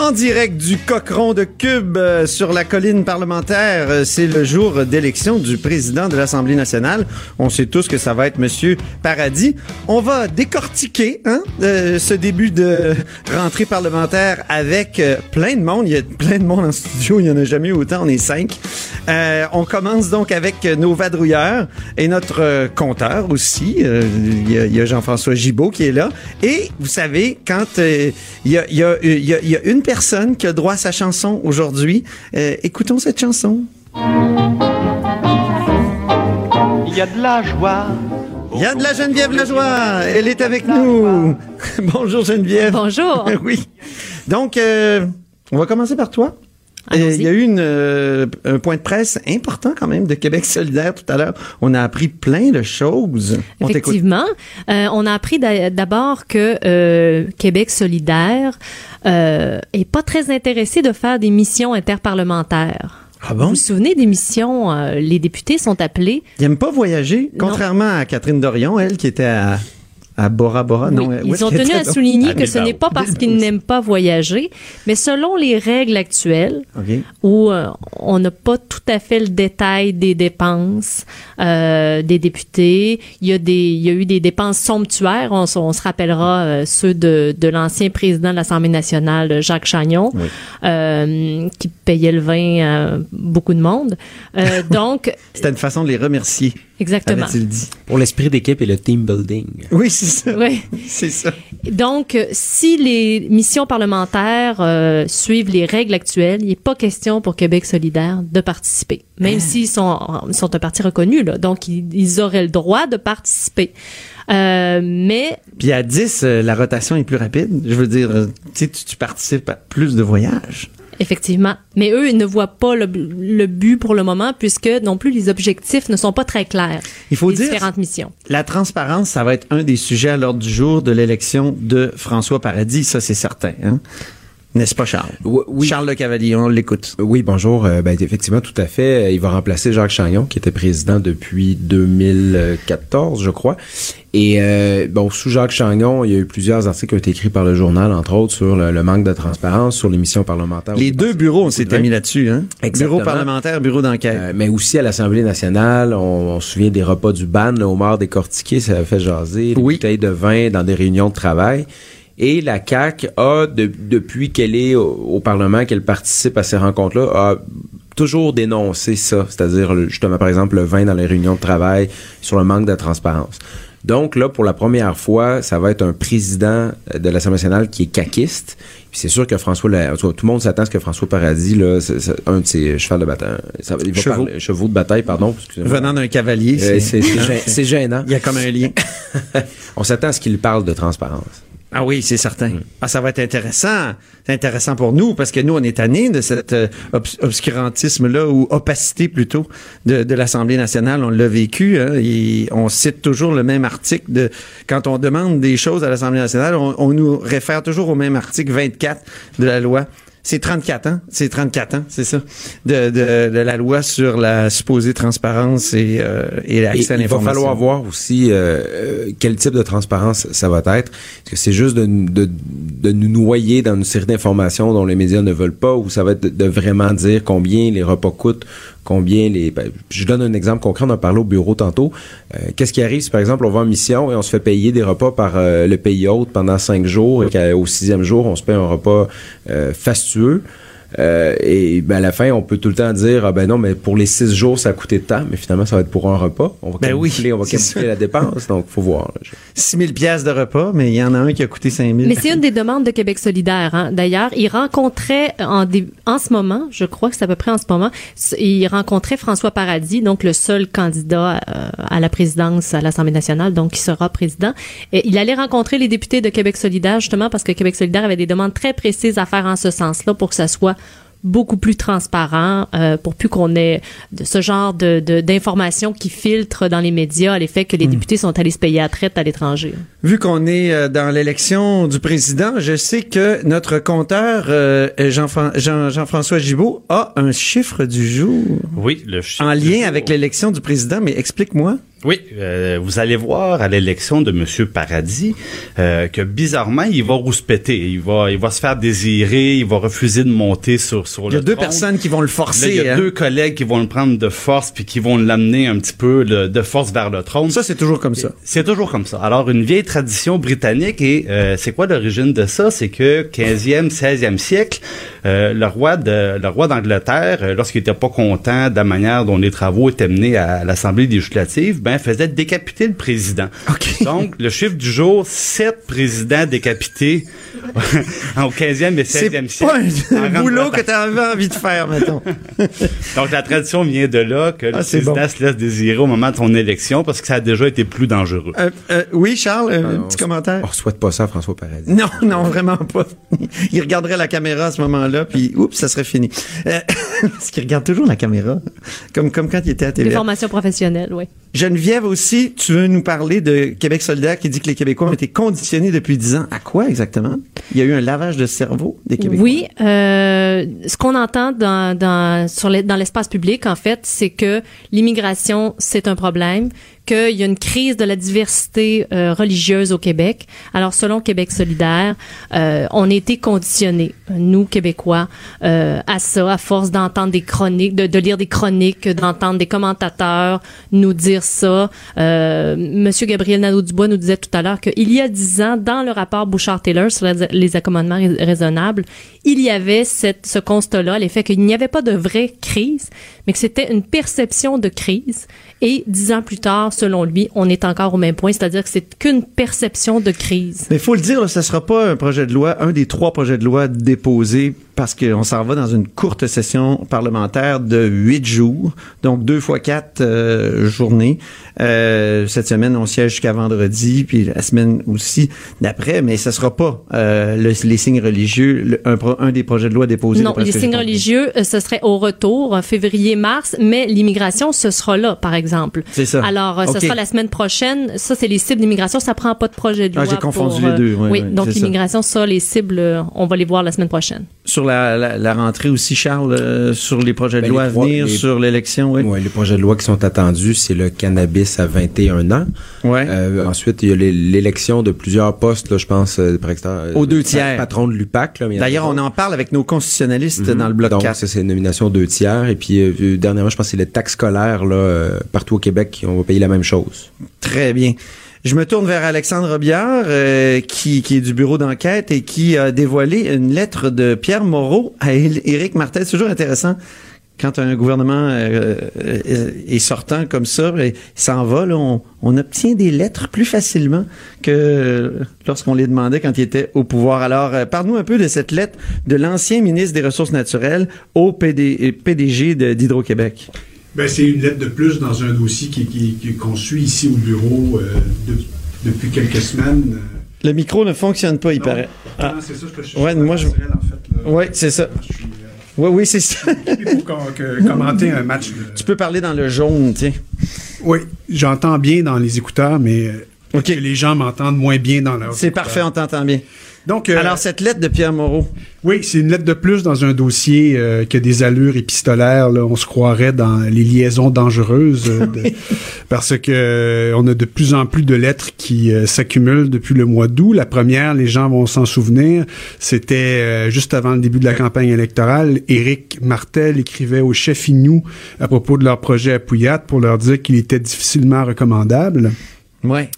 En direct du Cochon de Cube euh, sur la colline parlementaire, euh, c'est le jour d'élection du président de l'Assemblée nationale. On sait tous que ça va être Monsieur Paradis. On va décortiquer hein, euh, ce début de rentrée parlementaire avec euh, plein de monde. Il y a plein de monde en studio, il y en a jamais eu autant, on est cinq. Euh, on commence donc avec nos vadrouilleurs et notre euh, compteur aussi. Euh, Il y y a Jean-François Gibault qui est là. Et vous savez, quand euh, il y, a, y, a, y a une personne qui a droit à sa chanson aujourd'hui, euh, écoutons cette chanson. Il y a de la joie. Il y a de la Geneviève Lajoie. Elle est avec nous. Bonjour Geneviève. Bonjour. oui. Donc, euh, on va commencer par toi. Euh. Il y a eu une, euh, un point de presse important quand même de Québec solidaire tout à l'heure. On a appris plein de choses. On. Effectivement. Euh, on a appris d'a- d'abord que euh, Québec solidaire euh, est pas très intéressé de faire des missions interparlementaires. Ah Vous bon? vous souvenez des missions, euh, les députés sont appelés. Ils n'aiment pas voyager, Non. contrairement à Catherine Dorion, elle qui était à, à Bora Bora. Oui, non, ils ont tenu à souligner que ce n'est pas parce qu'ils n'aiment pas voyager, mais selon les règles actuelles, OK. où euh, on n'a pas tout à fait le détail des dépenses euh, des députés. Il y a des, il y a eu des dépenses somptuaires. On, on se rappellera euh, ceux de, de l'ancien président de l'Assemblée nationale, Jacques Chagnon, Oui. euh, qui payait le vin à beaucoup de monde. Euh, donc, C'était une façon de les remercier, exactement. dit. Pour l'esprit d'équipe et le team building. Oui, c'est ça. Oui. C'est ça. Donc, euh, si les missions parlementaires euh, suivent les règles actuelles, il n'est pas question pour Québec solidaire de participer, même s'ils sont, sont un parti reconnu. Là, donc, ils, ils auraient le droit de participer. Euh, mais Puis à 10, euh, la rotation est plus rapide. Je veux dire, tu sais, tu tu participes à plus de voyages. Effectivement, mais eux, ils ne voient pas le, le but pour le moment, puisque non plus les objectifs ne sont pas très clairs. Il faut dire- différentes missions. La transparence, ça va être un des sujets à l'ordre du jour de l'élection de François Paradis, ça c'est certain. Hein? N'est-ce pas, Charles? Oui. Charles Le Cavalier, on l'écoute. Oui, bonjour. Euh, ben, effectivement, tout à fait. Euh, Il va remplacer Jacques Chagnon, qui était président depuis 2014, je crois. Et euh, bon, sous Jacques Chagnon, il y a eu plusieurs articles qui ont été écrits par le journal, entre autres, sur le, le manque de transparence, sur les missions parlementaires. Les deux bureaux, on s'était mis là-dessus. Hein? Exactement. Bureau parlementaire, bureau d'enquête. Euh, mais aussi à l'Assemblée nationale, on, on se souvient des repas du ban, le homard décortiqué, ça a fait jaser, les Oui. bouteilles de vin dans des réunions de travail. Et la CAQ a, de- depuis qu'elle est au, au Parlement, qu'elle participe à ces rencontres-là, a toujours dénoncé ça, c'est-à-dire justement, par exemple, le vin dans les réunions de travail, sur le manque de transparence. Donc là, pour la première fois, ça va être un président euh, de l'Assemblée nationale qui est caquiste. Puis c'est sûr que François, la- tout le monde s'attend à ce que François Paradis, là, c'est, c'est un de ses chevaux de bataille, ça, il va Chevaux. parler- chevaux de bataille, pardon. Venant d'un cavalier, Euh, c'est gênant. il y a comme un lien. On s'attend à ce qu'il parle de transparence. Ah oui, c'est certain. Ah, ça va être intéressant. C'est intéressant pour nous parce que nous, on est tannés de cet euh, obs- obscurantisme-là ou opacité plutôt de, de l'Assemblée nationale. On l'a vécu. Hein, et on cite toujours le même article de quand on demande des choses à l'Assemblée nationale, on, on nous réfère toujours au même article 24 de la loi. C'est 34 ans, c'est 34 ans, c'est ça, de, de, de la loi sur la supposée transparence et, euh, et l'accès à il va l'information. falloir voir aussi euh, euh, quel type de transparence ça va être. Est-ce que c'est juste de, de, de nous noyer dans une série d'informations dont les médias ne veulent pas ou ça va être de, de vraiment dire combien les repas coûtent, combien les... ben, je donne un exemple concret, on en parlait au bureau tantôt. Euh, Qu'est-ce qui arrive si, par exemple, on va en mission et on se fait payer des repas par euh, le pays hôte pendant cinq jours et qu'au sixième jour, on se paye un repas euh, fastueux? Euh, et ben, à la fin, on peut tout le temps dire, ah ben non, mais pour les six jours, ça a coûté de temps, mais finalement, ça va être pour un repas. On va Ben oui, on va ça. la dépense, donc faut voir. là. 6 000 piastres de repas, mais il y en a un qui a coûté 5 000. Mais c'est une des demandes de Québec solidaire. Hein. D'ailleurs, il rencontrait en, dé- en ce moment, je crois que c'est à peu près en ce moment, il rencontrait François Paradis, donc le seul candidat euh, à la présidence à l'Assemblée nationale, donc qui sera président. Et il allait rencontrer les députés de Québec solidaire justement parce que Québec solidaire avait des demandes très précises à faire en ce sens-là pour que ça soit beaucoup plus transparent euh, pour plus qu'on ait de ce genre de de- d'informations qui filtrent dans les médias à l'effet que les députés sont allés se payer à traite à l'étranger. Vu qu'on est euh, dans l'élection du président, je sais que notre compteur euh, Jean-Fran- Jean- Jean-François Gibault a un chiffre du jour Oui, le chiffre en du lien jour. avec l'élection du président, mais explique-moi. Oui, euh, vous allez voir à l'élection de Monsieur Paradis euh, que bizarrement il va rouspéter, il va, il va se faire désirer, il va refuser de monter sur sur Il y a le deux trône. personnes qui vont le Là, forcer. il y a hein. deux collègues qui vont le prendre de force puis qui vont l'amener un petit peu le- de force vers le trône. Ça, c'est toujours comme ça. C'est toujours comme ça. Alors, une vieille tradition britannique, et euh, c'est quoi l'origine de ça? C'est que 15e, 16e siècle, euh, le roi de le roi d'Angleterre, euh, lorsqu'il était pas content de la manière dont les travaux étaient menés à l'Assemblée législative, ben faisait décapiter le président. Donc, le chiffre du jour, sept présidents décapités au 15e et 16e C'est siècle. pas en un boulot que tu avais envie de faire, mettons. Donc, la tradition vient de là que le Ah, c'est président bon. se laisse désirer au moment de son élection parce que ça a déjà été plus dangereux. Euh, euh, oui, Charles, un Euh, petit on- commentaire? On souhaite pas ça à François Paradis. Non, non, vraiment pas. Il regarderait la caméra à ce moment-là, puis oups, ça serait fini. Euh, parce qu'il regarde toujours la caméra, comme comme quand il était à Des TV. formations professionnelles, oui. Geneviève aussi, tu veux nous parler de Québec solidaire qui dit que les Québécois ont été conditionnés depuis 10 ans. À quoi exactement? Il y a eu un lavage de cerveau des Québécois. Oui, euh, ce qu'on entend dans, dans l'espace public, en fait, c'est que l'immigration, c'est un problème, qu'il y a une crise de la diversité euh, religieuse au Québec. Alors, selon Québec solidaire, euh, on a été conditionnés, nous, Québécois, euh, à ça, à force d'entendre des chroniques, de, lire des chroniques, d'entendre des commentateurs nous dire ça. Monsieur Gabriel Nadeau-Dubois nous disait tout à l'heure qu'il y a dix ans, dans le rapport Bouchard-Taylor sur les- accommodements rais- raisonnables, il y avait ce constat-là, l'effet qu'il n'y avait pas de vraie crise, mais que c'était une perception de crise. Et dix ans plus tard, selon lui, on est encore au même point, c'est-à-dire que c'est qu'une perception de crise. Mais il faut le dire, là, ce sera pas un projet de loi, un des trois projets de loi déposés parce qu'on s'en va dans une courte session parlementaire de huit jours, donc deux fois quatre euh, journées. Euh, cette semaine, on siège jusqu'à vendredi, puis la semaine aussi d'après, mais ce sera pas euh, le- les signes religieux, le- un, un des projets de loi déposés. Non, les signes religieux, ce serait au retour, février-mars, mais l'immigration, ce sera là, par exemple. C'est ça. Alors, euh, Ok. ce sera la semaine prochaine. Ça, c'est les cibles d'immigration. Ça prend pas de projet de Ah, loi. j'ai confondu pour, les deux. Ouais, oui, ouais, donc ça. l'immigration, ça. les cibles, euh, on va les voir la semaine prochaine. Sur la, la, la rentrée aussi, Charles, euh, sur les projets de Ben, loi à venir, les- sur l'élection, oui. Ouais, les projets de loi qui sont attendus, c'est le cannabis à 21 ans. Ouais. Euh, ensuite, il y a l'é- l'élection de plusieurs postes, là, je pense, euh, par exemple, Aux euh, deux pa- tiers. Patron de l'UPAC. D'ailleurs, on en parle avec nos constitutionnalistes Mhm. dans le bloc Donc, 4. ça, c'est une nomination deux tiers. Et puis, euh, euh, dernièrement, je pense que c'est les taxes scolaires, là, euh, partout au Québec, on va payer la même chose. Très bien. Je me tourne vers Alexandre Robillard, euh, qui, est du bureau d'enquête et qui a dévoilé une lettre de Pierre Moreau à Éric Martel. C'est toujours intéressant quand un gouvernement euh, euh, est sortant comme ça, et s'en va, là, on, on obtient des lettres plus facilement que lorsqu'on les demandait quand il était au pouvoir. Alors, parle-nous un peu de cette lettre de l'ancien ministre des Ressources naturelles au PD, PDG d'Hydro-Québec. Ben, c'est une lettre de plus dans un dossier qui, qui- qui- qu'on suit ici au bureau euh, de- depuis quelques semaines. Euh, Le micro ne fonctionne pas, il Non. paraît. non, c'est ça, je te Ouais, moi, je- en fait. Ouais, c'est ça. Suis, euh, Oui, oui, c'est ça. pour que- commenter un match. de- tu peux parler dans le jaune, tu sais. Oui, j'entends bien dans les écouteurs, mais euh, OK. que les gens m'entendent moins bien dans leur. C'est parfait, on t'entend bien. Donc, euh, Alors, cette lettre de Pierre Moreau. Oui, c'est une lettre de plus dans un dossier euh, qui a des allures épistolaires. Là. On se croirait dans les liaisons dangereuses euh, de- parce que euh, on a de plus en plus de lettres qui s'accumulent depuis le mois d'août. La première, les gens vont s'en souvenir, c'était juste avant le début de la campagne électorale. Éric Martel écrivait aux chefs Inou à propos de leur projet à Pouillat pour leur dire qu'il était difficilement recommandable. Ouais.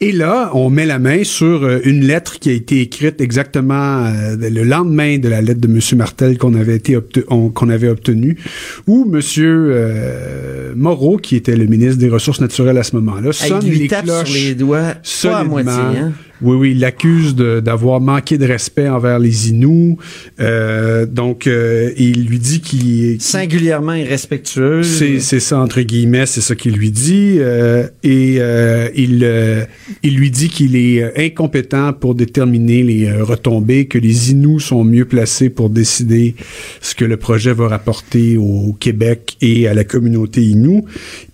Et là, on met la main sur euh, une lettre qui a été écrite exactement euh, le lendemain de la lettre de M. Martel qu'on avait été qu'on avait obtenue, où M. Euh, Moreau, qui était le ministre des Ressources naturelles à ce moment-là, sonne les tape cloches sur les doigts, pas à moitié, hein? Oui, oui, il l'accuse d'avoir manqué de respect envers les Inuits. Euh, donc, euh, il lui dit qu'il Singulièrement irrespectueux. c'est, ça, entre guillemets, c'est ça qu'il lui dit. euh, et euh, il, euh, il lui dit qu'il est incompétent pour déterminer les euh, retombées, que les Inuits sont mieux placés pour décider ce que le projet va rapporter au Québec et à la communauté Inou.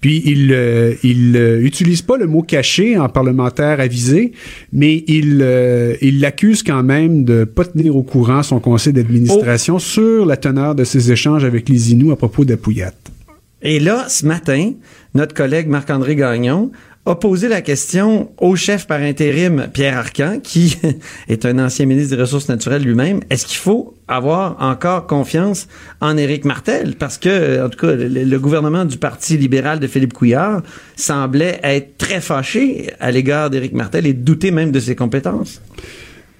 Puis il, il utilise pas le mot caché en parlementaire avisé, mais il, euh, il l'accuse quand même de pas tenir au courant son conseil d'administration sur la teneur de ses échanges avec les Inuits à propos d'Apouillat. Et là, ce matin, notre collègue Marc-André Gagnon a posé la question au chef par intérim Pierre Arcan, qui est un ancien ministre des Ressources naturelles lui-même. Est-ce qu'il faut avoir encore confiance en Éric Martel? Parce que, en tout cas, le, le gouvernement du Parti libéral de Philippe Couillard semblait être très fâché à l'égard d'Éric Martel et douter même de ses compétences.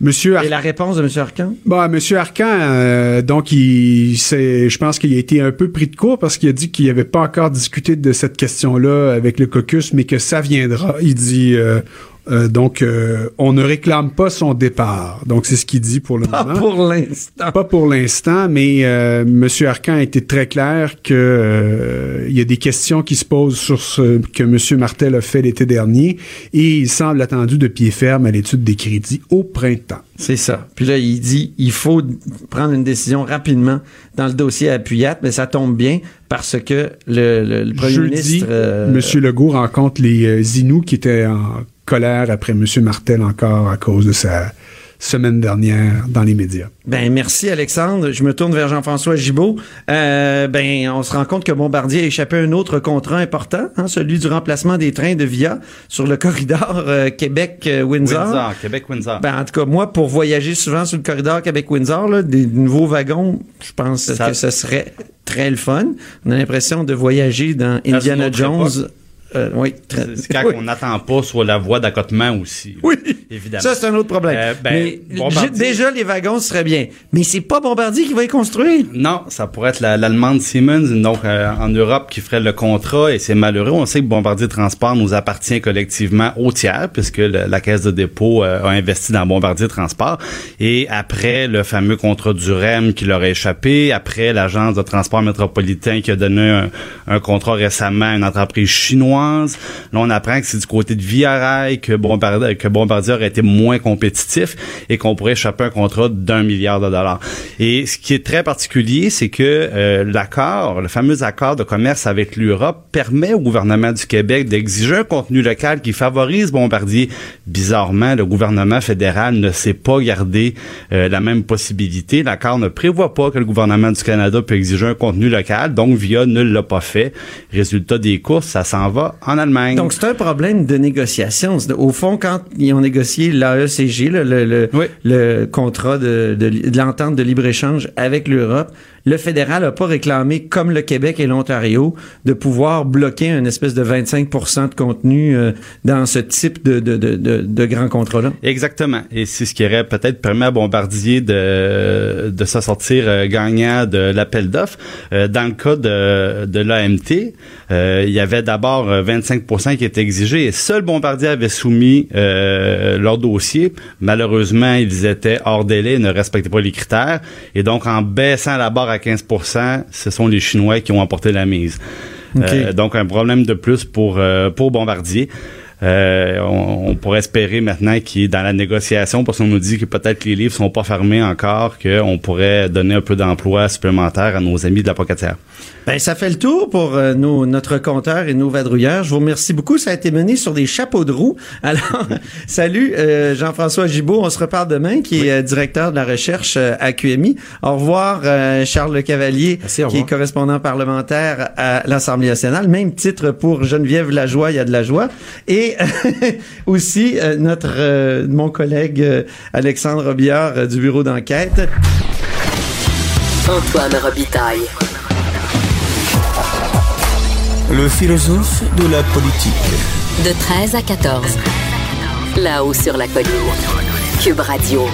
Monsieur Et la réponse de M. Arcan? Bon, Monsieur Arcan, euh, donc il, c'est, je pense qu'il a été un peu pris de court parce qu'il a dit qu'il n'avait pas encore discuté de cette question-là avec le caucus, mais que ça viendra. Il dit euh, euh, donc euh, on ne réclame pas son départ. Donc c'est ce qu'il dit pour le Pas moment. pour l'instant. Pas pour l'instant, mais euh, Monsieur Arcan a été très clair que euh, il y a des questions qui se posent sur ce que Monsieur Martel a fait l'été dernier et il semble attendu de pied ferme à l'étude des crédits au printemps. C'est ça. Puis là, il dit il faut prendre une décision rapidement dans le dossier à Puyat, mais ça tombe bien parce que le, le- le premier Jeudi, ministre. Monsieur Legault rencontre les Inuits qui étaient en colère après Monsieur Martel encore à cause de sa semaine dernière dans les médias. Ben merci Alexandre. Je me tourne vers Jean-François Gibault. Euh, ben on se rend compte que Bombardier a échappé à un autre contrat important, hein, celui du remplacement des trains de Via sur le corridor euh, Québec-Windsor. Windsor, Québec-Windsor. Ben, en tout cas, moi, pour voyager souvent sur le corridor Québec-Windsor, là, des nouveaux wagons, je pense Ça- que ce serait très le fun. On a l'impression de voyager dans Indiana Jones. époque. Euh, oui, très- C'est quand oui. on n'attend pas sur la voie d'accotement aussi. Oui, évidemment. Ça, c'est un autre problème. Euh, ben, mais déjà, les wagons seraient bien. Mais c'est pas Bombardier qui va les construire. Non, ça pourrait être la- l'allemande Siemens, donc euh, en Europe, qui ferait le contrat, et c'est malheureux. On sait que Bombardier Transport nous appartient collectivement au tiers, puisque le- la caisse de dépôt euh, a investi dans Bombardier Transport. Et après le fameux contrat du REM qui leur a échappé, après l'agence de transport métropolitain qui a donné un, un contrat récemment à une entreprise chinoise, là on apprend que c'est du côté de Via Rail que Bombardier, que aurait été moins compétitif et qu'on pourrait échapper à un contrat d'un milliard de dollars. Et ce qui est très particulier, c'est que euh, l'accord, le fameux accord de commerce avec l'Europe, permet au gouvernement du Québec d'exiger un contenu local qui favorise Bombardier. Bizarrement, le gouvernement fédéral ne sait pas garder euh, la même possibilité. L'accord ne prévoit pas que le gouvernement du Canada peut exiger un contenu local, donc VIA ne l'a pas fait. Résultat des courses, ça s'en va en Allemagne. Donc, c'est un problème de négociation. Au fond, quand ils ont négocié l'AECG, le, le, le, Oui. le contrat de, de, de l'entente de libre-échange avec l'Europe, le fédéral n'a pas réclamé, comme le Québec et l'Ontario, de pouvoir bloquer une espèce de 25% de contenu euh, dans ce type de, de, de, de, grand contrat-là. Exactement. Et c'est ce qui aurait peut-être permis à Bombardier de, de se sortir euh, gagnant de l'appel d'offres. Euh, dans le cas de, de l'AMT, euh, il y avait d'abord euh, 25% qui était exigé et seul Bombardier avait soumis euh, leur dossier. Malheureusement, ils étaient hors délai, ne respectaient pas les critères. Et donc, en baissant la barre à 15 ce sont les Chinois qui ont emporté la mise. Euh, donc, un problème de plus pour, euh, pour Bombardier. Euh, on, on pourrait espérer maintenant qu'il est dans la négociation parce qu'on nous dit que peut-être les livres sont pas fermés encore, qu'on pourrait donner un peu d'emploi supplémentaire à nos amis de la pocatière. Ben, ça fait le tour pour euh, nos, notre compteur et nos vadrouilleurs. Je vous remercie beaucoup. Ça a été mené sur des chapeaux de roue. Alors, salut euh, Jean-François Gibault. On se reparle demain, qui est euh, directeur de la recherche euh, à QMI. Au revoir euh, Charles Le Cavalier, Merci, qui est correspondant parlementaire à l'Assemblée nationale. Même titre pour Geneviève Lajoie, il y a de la joie. Et aussi euh, notre euh, mon collègue euh, Alexandre Robillard euh, du bureau d'enquête. Antoine Robitaille. Le philosophe de la politique. De 13 à 14. là-haut sur la colline. Cube Radio.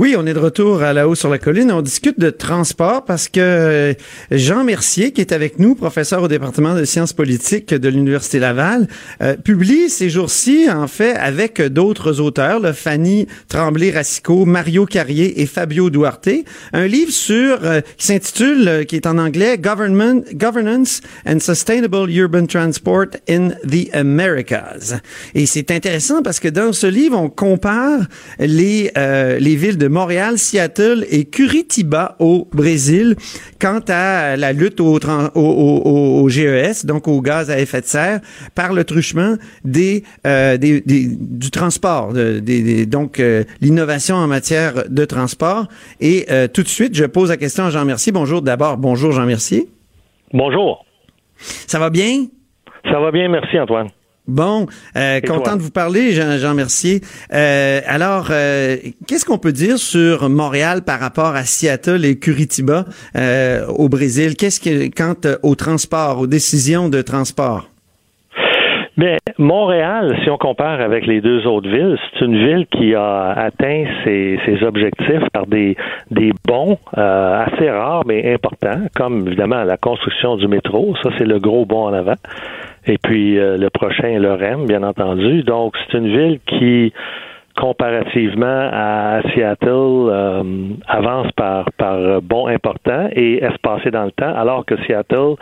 Oui, on est de retour à la haut sur la colline. On discute de transport parce que euh, Jean Mercier, qui est avec nous, professeur au département de sciences politiques de l'Université Laval, euh, publie ces jours-ci, en fait, avec d'autres auteurs, le Fanny Tremblay-Racicot, Mario Carrier et Fabio Duarte, un livre sur euh, qui s'intitule, qui est en anglais, Government, Governance and Sustainable Urban Transport in the Americas. Et c'est intéressant parce que dans ce livre, on compare les les villes de Montréal, Seattle et Curitiba au Brésil quant à la lutte au, au, au, GES, donc au gaz à effet de serre, par le truchement des, euh, des, du transport, des, donc euh, l'innovation en matière de transport. Et euh, tout de suite, je pose la question à Jean Mercier. Bonjour d'abord. Bonjour Jean Mercier. Bonjour. Ça va bien? Ça va bien, merci Antoine. Bon, euh, content de vous parler, Jean, Jean Mercier. Euh, alors, euh, qu'est-ce qu'on peut dire sur Montréal par rapport à Seattle et Curitiba euh, au Brésil? Qu'est-ce que quant au transport, aux décisions de transport? Bien, Montréal, si on compare avec les deux autres villes, c'est une ville qui a atteint ses, ses objectifs par des, des bons euh, assez rares mais importants, comme évidemment la construction du métro, ça c'est le gros bond en avant. Et puis euh, le prochain, REM, bien entendu. Donc, c'est une ville qui, comparativement à Seattle, euh, avance par, par bond important et espacé dans le temps, alors que Seattle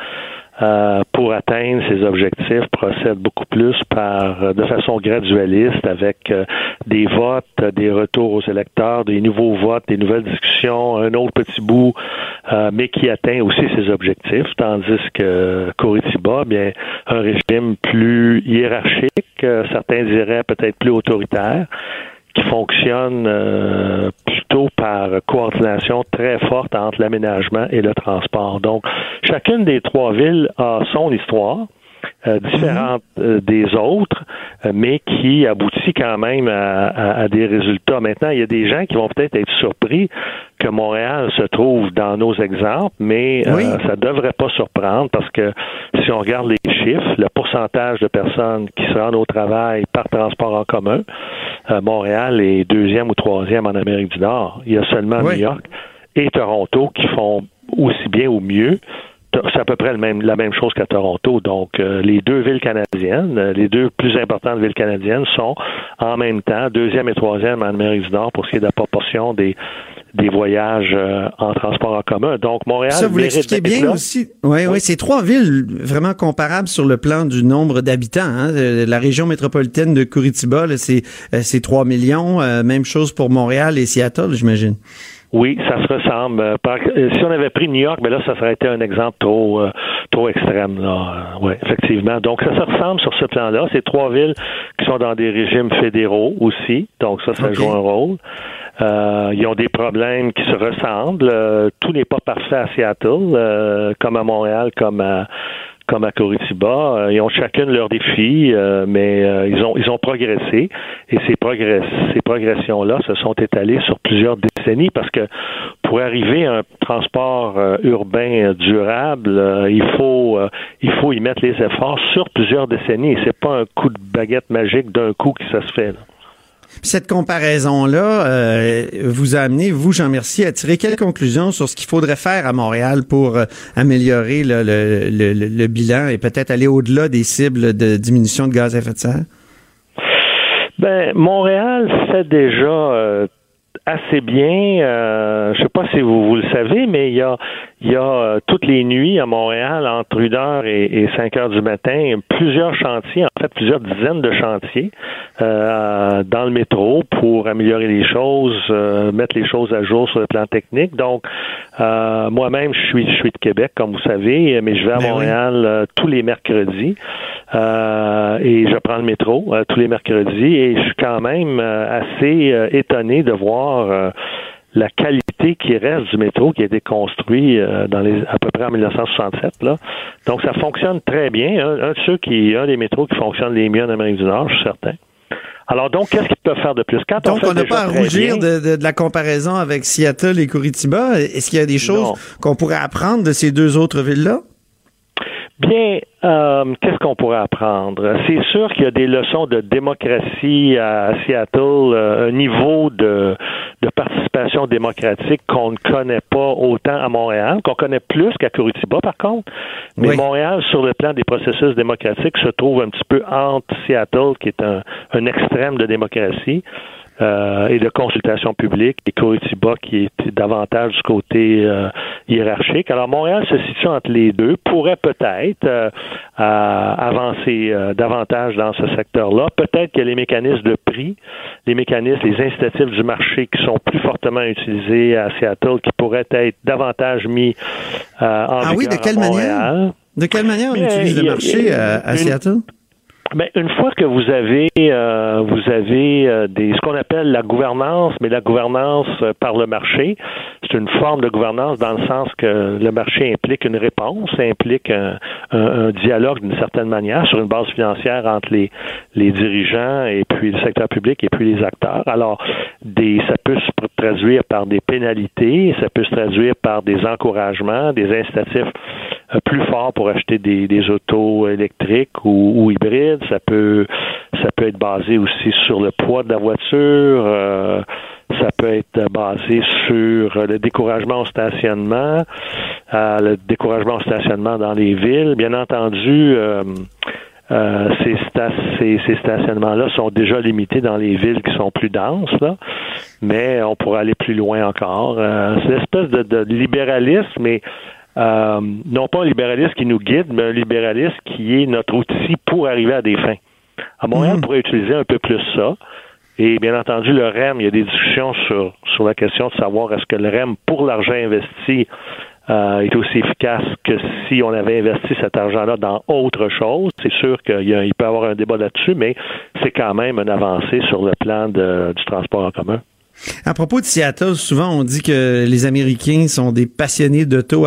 euh, pour atteindre ses objectifs procède beaucoup plus par euh, de façon gradualiste avec euh, des votes, des retours aux électeurs, des nouveaux votes, des nouvelles discussions, un autre petit bout, mais qui atteint aussi ses objectifs, tandis que Curitiba, bien un régime plus hiérarchique, certains diraient peut-être plus autoritaire qui fonctionne euh, plutôt par coordination très forte entre l'aménagement et le transport. Donc, chacune des trois villes a son histoire. Euh, différentes euh, des autres, euh, mais qui aboutit quand même à, des résultats. Maintenant, il y a des gens qui vont peut-être être surpris que Montréal se trouve dans nos exemples, mais ça ne devrait pas surprendre parce que si on regarde les chiffres, le pourcentage de personnes qui se rendent au travail par transport en commun, Montréal est deuxième ou troisième en Amérique du Nord. Il y a seulement New York et Toronto qui font aussi bien ou mieux c'est à peu près le même, la même chose qu'à Toronto. Donc, euh, les deux villes canadiennes, euh, les deux plus importantes villes canadiennes sont en même temps deuxième et troisième en Amérique du Nord pour ce qui est de la proportion des des voyages euh, en transport en commun. Donc, Montréal. Ça, vous l'expliquez bien aussi. Oui, oui, c'est trois villes vraiment comparables sur le plan du nombre d'habitants. Hein. La région métropolitaine de Curitiba, c'est, c'est 3 millions. même chose pour Montréal et Seattle, j'imagine. Oui, ça se ressemble. Euh, euh, si on avait pris New York, mais ben là, ça serait été un exemple trop euh, trop extrême. Là. oui, effectivement. Donc, ça se ressemble sur ce plan-là. C'est trois villes qui sont dans des régimes fédéraux aussi. Donc, ça, ça joue un rôle. Ils ont des problèmes qui se ressemblent. tout n'est pas parfait à Seattle, comme à Montréal, comme à comme à Curitiba. Euh, ils ont chacune leurs défis, euh, mais euh, ils ont ils ont progressé et ces progrès ces progressions là se sont étalées sur plusieurs décennies parce que pour arriver à un transport urbain durable, il faut il faut y mettre les efforts sur plusieurs décennies. C'est pas un coup de baguette magique d'un coup que ça se fait. Là. Cette comparaison-là euh, vous a amené, vous, Jean Mercier, à tirer quelles conclusions sur ce qu'il faudrait faire à Montréal pour euh, améliorer le, le, le, bilan et peut-être aller au-delà des cibles de diminution de gaz à effet de serre? Ben, Montréal fait déjà euh, assez bien. Euh, je sais pas si vous, vous le savez, mais il y a, il y a euh, toutes les nuits à Montréal, entre 1 heure et, et 5 heures du matin, plusieurs chantiers, en fait plusieurs dizaines de chantiers euh, dans le métro pour améliorer les choses, euh, mettre les choses à jour sur le plan technique. Donc, moi-même, je suis, je suis de Québec, comme vous savez, mais je vais à ben Montréal tous les mercredis et je prends le métro tous les mercredis et je suis quand même assez étonné de voir euh, la qualité qui reste du métro qui a été construit euh, dans les à peu près en 1967 là. Donc ça fonctionne très bien. Un, de ceux qui un des métros qui fonctionne les mieux en Amérique du Nord, je suis certain. Alors donc, qu'est-ce qu'ils peuvent faire de plus? Quand donc, on n'a pas à rougir de, la comparaison avec Seattle et Curitiba. Est-ce qu'il y a des choses qu'on pourrait apprendre de ces deux autres villes-là? Bien, euh, qu'est-ce qu'on pourrait apprendre? C'est sûr qu'il y a des leçons de démocratie à Seattle, euh, un niveau de, de participation démocratique qu'on ne connaît pas autant à Montréal, qu'on connaît plus qu'à Curitiba par contre. Mais Oui. Montréal, sur le plan des processus démocratiques, se trouve un petit peu entre Seattle, qui est un, un extrême de démocratie, euh, et de consultation publique, et Curitiba qui est davantage du côté euh, hiérarchique. Alors Montréal se situe entre les deux, pourrait peut-être euh, avancer euh, davantage dans ce secteur-là. Peut-être que les mécanismes de prix, les mécanismes, les incitatifs du marché qui sont plus fortement utilisés à Seattle, qui pourraient être davantage mis euh, en Ah oui, de quelle à manière? Montréal. De quelle manière on Mais, utilise il le marché a à, à une- Seattle? Ben, une fois que vous avez euh, vous avez euh, des ce qu'on appelle la gouvernance, mais la gouvernance euh, par le marché, c'est une forme de gouvernance dans le sens que le marché implique une réponse, implique un, un- un dialogue d'une certaine manière sur une base financière entre les les dirigeants et puis le secteur public et puis les acteurs. Alors, des ça peut se traduire par des pénalités, ça peut se traduire par des encouragements, des incitatifs plus forts pour acheter des, des autos électriques ou, ou hybrides. Ça peut ça peut être basé aussi sur le poids de la voiture. euh, ça peut être basé sur le découragement au stationnement, euh, le découragement au stationnement dans les villes. Bien entendu, euh, euh, ces, ces, ces stationnements-là sont déjà limités dans les villes qui sont plus denses, là, mais on pourrait aller plus loin encore. Euh, c'est une espèce de, de libéralisme, mais euh, non pas un libéralisme qui nous guide, mais un libéralisme qui est notre outil pour arriver à des fins. À Montréal, on pourrait utiliser un peu plus ça. Et bien entendu, le REM, il y a des discussions sur, sur la question de savoir est-ce que le REM, pour l'argent investi, euh, est aussi efficace que si on avait investi cet argent-là dans autre chose. C'est sûr qu'il y a- il peut y avoir un débat là-dessus, mais c'est quand même une avancée sur le plan de- du transport en commun. À propos de Seattle, souvent on dit que les Américains sont des passionnés d'auto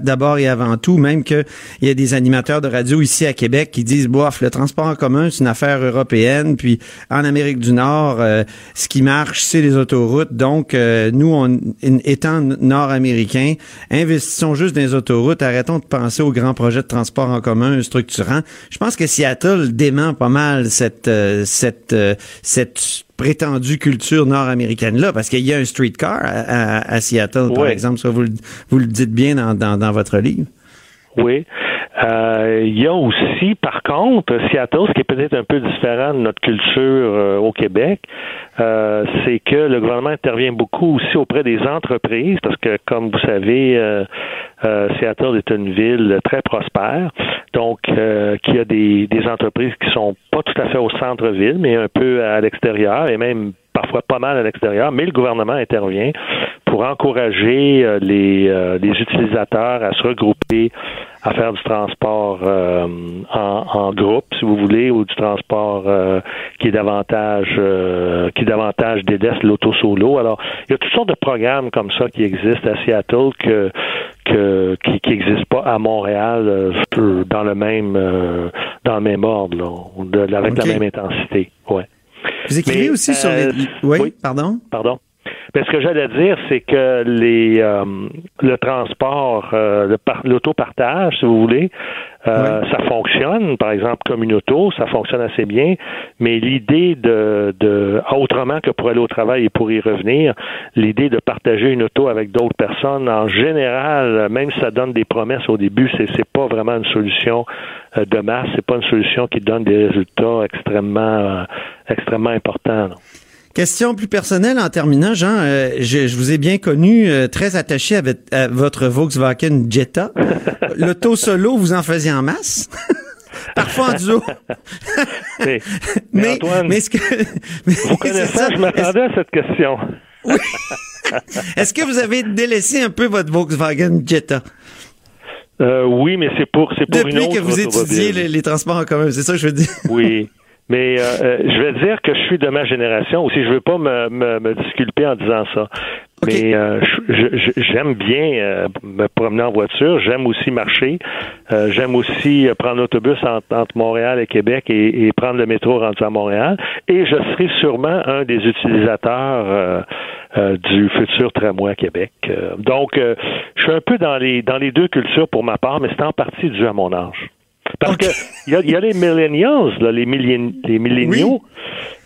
d'abord et avant tout, même qu'il y a des animateurs de radio ici à Québec qui disent, bof, le transport en commun, c'est une affaire européenne, puis en Amérique du Nord, euh, ce qui marche, c'est les autoroutes. Donc, euh, nous, on, étant nord-américains, investissons juste dans les autoroutes, arrêtons de penser aux grands projets de transport en commun structurants. Je pense que Seattle dément pas mal cette, euh, cette, cette prétendue culture nord-américaine-là, parce qu'il y a un streetcar à, à- à Seattle, par exemple. Ça, vous, le- vous le dites bien dans, dans, dans votre livre. Oui. Euh, il y a aussi, par contre, Seattle, ce qui est peut-être un peu différent de notre culture euh, au Québec, euh, c'est que le gouvernement intervient beaucoup aussi auprès des entreprises, parce que, comme vous savez, euh, euh, Seattle est une ville très prospère, donc euh, qui a des, des entreprises qui sont pas tout à fait au centre-ville, mais un peu à l'extérieur, et même parfois pas mal à l'extérieur, mais le gouvernement intervient pour encourager les, les utilisateurs à se regrouper, à faire du transport euh, en, en groupe, si vous voulez, ou du transport euh, qui est davantage euh, qui davantage délaisse l'auto solo. Alors, il y a toutes sortes de programmes comme ça qui existent à Seattle que que qui qui n'existent pas à Montréal euh, dans le même euh, dans le même ordre, là, de- avec la même intensité. Ouais. Vous écrivez Mais, aussi sur euh, les... Oui, oui. pardon? Pardon? Ben, ce que j'allais dire, c'est que les euh, le transport, euh, l'autopartage, si vous voulez, euh, ça fonctionne. Par exemple, comme une auto, ça fonctionne assez bien. Mais l'idée de, de autrement que pour aller au travail et pour y revenir, l'idée de partager une auto avec d'autres personnes, en général, même si ça donne des promesses au début, c'est c'est pas vraiment une solution euh, de masse. C'est pas une solution qui donne des résultats extrêmement euh, extrêmement importants. là. Question plus personnelle en terminant, Jean. euh, je, je vous ai bien connu euh, très attaché à, votre- à votre Volkswagen Jetta. L'auto solo, vous en faisiez en masse? Parfois en duo? Mais, mais Antoine, mais que... mais vous c'est connaissez, ça. je m'attendais à cette question. Est-ce que vous avez délaissé un peu votre Volkswagen Jetta? Euh, oui, mais c'est pour, c'est pour une depuis autre que vous étudiez les, les transports en commun? C'est ça que je veux dire. Oui. Mais euh, euh, je vais dire que je suis de ma génération aussi. Je veux pas me, me, me disculper en disant ça. Mais euh, j'aime bien euh, me promener en voiture. J'aime aussi marcher. Euh, j'aime aussi euh, prendre l'autobus entre, entre Montréal et Québec et, et prendre le métro rendu à Montréal. Et je serai sûrement un des utilisateurs du futur tramway à Québec. Euh, donc, euh, je suis un peu dans les dans les deux cultures pour ma part, mais c'est en partie dû à mon âge. Parce que il y a, il y a les millennials, là, les, millén- les milléniaux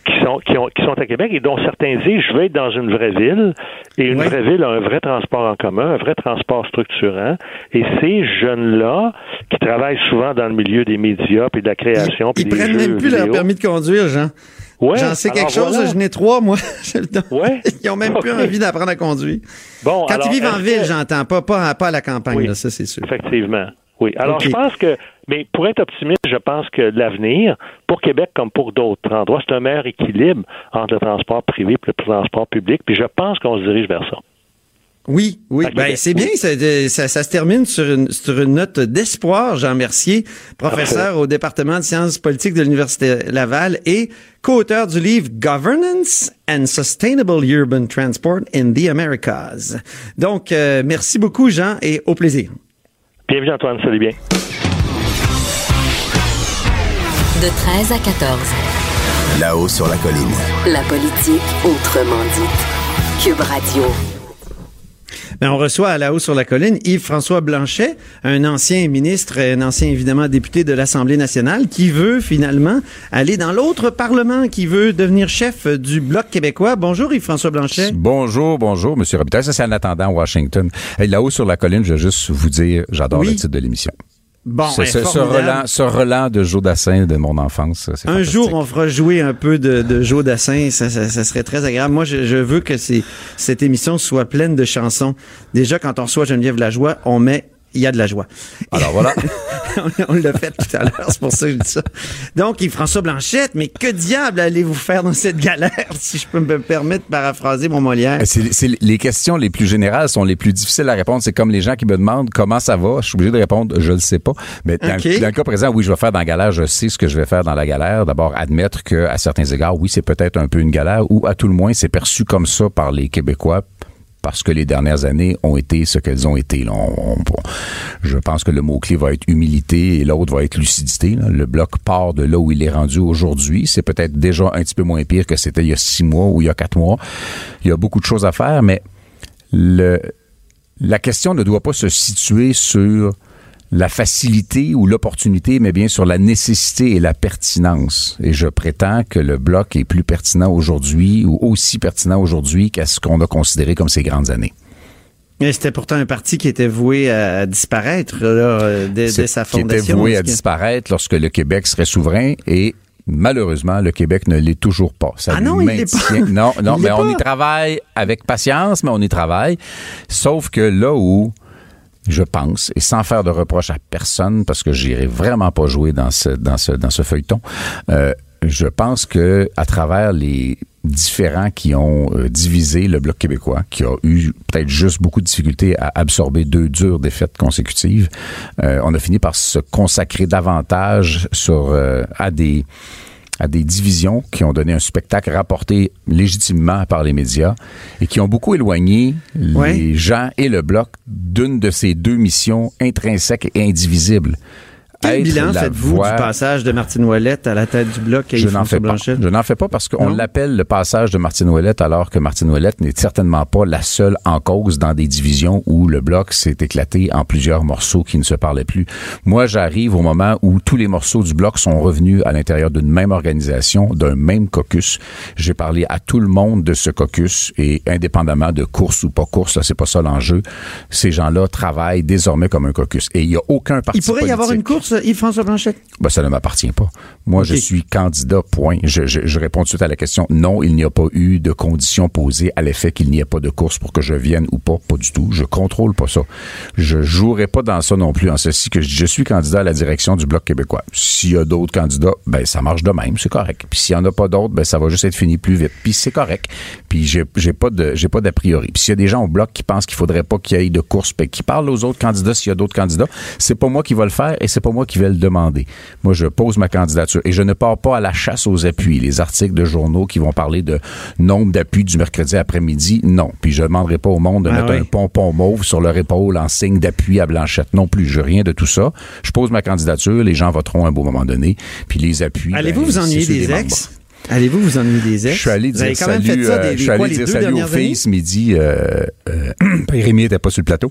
qui sont qui, ont, qui sont à Québec et dont certains disent je veux être dans une vraie ville et une vraie ville a un vrai transport en commun, un vrai transport structurant et ces jeunes-là qui travaillent souvent dans le milieu des médias puis de la création puis Ils des prennent même plus leur permis de conduire, Jean. Ouais, J'en sais quelque chose, voilà. je n'ai trois, moi. Ouais. Ils ont même plus envie d'apprendre à conduire. Bon, Quand alors, ils vivent en ville, j'entends, pas, pas, pas à la campagne, Oui. là, ça c'est sûr. Effectivement. Oui. Alors, je pense que, mais pour être optimiste, je pense que l'avenir, pour Québec comme pour d'autres endroits, c'est un meilleur équilibre entre le transport privé et le transport public. Puis je pense qu'on se dirige vers ça. Oui, oui. Ben, c'est bien, ça, ça, ça se termine sur une, sur une note d'espoir. Jean Mercier, professeur au département de sciences politiques de l'Université Laval et co-auteur du livre Governance and Sustainable Urban Transport in the Americas. Donc, euh, merci beaucoup, Jean, et au plaisir. Bienvenue, Antoine. Salut bien. De 13 à 14. Là-haut sur la colline. La politique autrement dite. Cube Radio. On reçoit à la haut sur la colline Yves-François Blanchet, un ancien ministre, un ancien évidemment député de l'Assemblée nationale, qui veut finalement aller dans l'autre Parlement, qui veut devenir chef du Bloc québécois. Bonjour Yves-François Blanchet. Bonjour, bonjour, Monsieur Robitaille. Ça, c'est en attendant Washington. Là-haut sur la colline, je veux juste vous dire, j'adore Oui. le titre de l'émission. Bon, Ce, ce- ce formidable. relan, ce relan de Joe Dassin de mon enfance, Un jour, on fera jouer un peu de, de Joe Dassin. Ça, ça, ça serait très agréable. Moi, je, je veux que cette émission soit pleine de chansons. Déjà, quand on reçoit Geneviève Lajoie, on met il y a de la joie. Alors voilà. on l'a fait tout à l'heure, c'est pour ça que je dis ça. Donc, Yves-François Blanchette, mais que diable allez-vous faire dans cette galère, si je peux me permettre de paraphraser mon Molière? C'est, c'est- les questions les plus générales sont les plus difficiles à répondre. C'est comme les gens qui me demandent comment ça va. Je suis obligé de répondre, je le sais pas. Mais dans, dans le cas présent, oui, je vais faire dans la galère. Je sais ce que je vais faire dans la galère. D'abord, admettre que à certains égards, oui, c'est peut-être un peu une galère, ou à tout le moins, c'est perçu comme ça par les Québécois parce que les dernières années ont été ce qu'elles ont été. je pense que le mot-clé va être humilité et l'autre va être lucidité. Le bloc part de là où il est rendu aujourd'hui. C'est peut-être déjà un petit peu moins pire que c'était il y a six mois ou il y a quatre mois. Il y a beaucoup de choses à faire, mais la question ne doit pas se situer sur la facilité ou l'opportunité, mais bien sur la nécessité et la pertinence. Et je prétends que le bloc est plus pertinent aujourd'hui ou aussi pertinent aujourd'hui qu'à ce qu'on a considéré comme ces grandes années. Mais c'était pourtant un parti qui était voué à disparaître là, euh, dès, sa qui fondation. était voué à disparaître lorsque le Québec serait souverain et malheureusement, le Québec ne l'est toujours pas. Ça Ah non, il l'est pas. Non, non, Il mais on pas. y travaille avec patience, mais on y travaille. Sauf que là où je pense, et sans faire de reproche à personne, parce que j'irai vraiment pas jouer dans ce, dans ce, dans ce feuilleton, euh, je pense que à travers les différents qui ont euh, divisé le bloc québécois, qui a eu peut-être juste beaucoup de difficultés à absorber deux dures défaites consécutives, euh, on a fini par se consacrer davantage sur euh, à des à des divisions qui ont donné un spectacle rapporté légitimement par les médias et qui ont beaucoup éloigné Ouais. les gens et le bloc d'une de ces deux missions intrinsèques et indivisibles. Quel bilan la faites-vous du passage de Martine Ouellette à la tête du bloc à je n'en fais pas. Je n'en fais pas parce qu'on l'appelle le passage de Martine Ouellette alors que Martine Ouellette n'est certainement pas la seule en cause dans des divisions où le bloc s'est éclaté en plusieurs morceaux qui ne se parlaient plus. Moi, j'arrive au moment où tous les morceaux du bloc sont revenus à l'intérieur d'une même organisation, d'un même caucus. J'ai parlé à tout le monde de ce caucus et indépendamment de course ou pas course, c'est pas ça l'enjeu. Ces gens-là travaillent désormais comme un caucus et il y a aucun parti Il pourrait y avoir une course, Yves-François Blanchet? ben, ça ne m'appartient pas. Moi, je suis candidat, point. Je, je, je réponds tout de suite à la question. Non, il n'y a pas eu de conditions posées à l'effet qu'il n'y ait pas de course pour que je vienne ou pas. Pas du tout. Je contrôle pas ça. Je jouerai pas dans ça non plus, en ceci que je, suis candidat à la direction du Bloc québécois. S'il y a d'autres candidats, ben, ça marche de même. C'est correct. Puis s'il y en a pas d'autres, ben, ça va juste être fini plus vite. Puis c'est correct. Puis j'ai, j'ai pas de, j'ai pas d'a priori. Puis s'il y a des gens au Bloc qui pensent qu'il faudrait pas qu'il y ait de course, ben, qui parlent aux autres candidats s'il y a d'autres candidats, c'est pas moi qui va le faire et c'est pas moi moi qui vais le demander. Moi, je pose ma candidature et je ne pars pas à la chasse aux appuis. Les articles de journaux qui vont parler de nombre d'appuis du mercredi après-midi, non. Puis je demanderai pas au monde de Ah mettre oui. un pompon mauve sur leur épaule en signe d'appui à Blanchette. Non plus, je rien de tout ça. Je pose ma candidature, les gens voteront à un beau moment donné, puis les appuis. Allez-vous ben, vous c'est ennuyer des ex? Allez-vous vous ennuyer des ex? Je suis allé Vous dire même salut, fait ça euh, des, je suis allé dire salut aux filles ce midi. Euh, euh, Rémi était pas sur le plateau.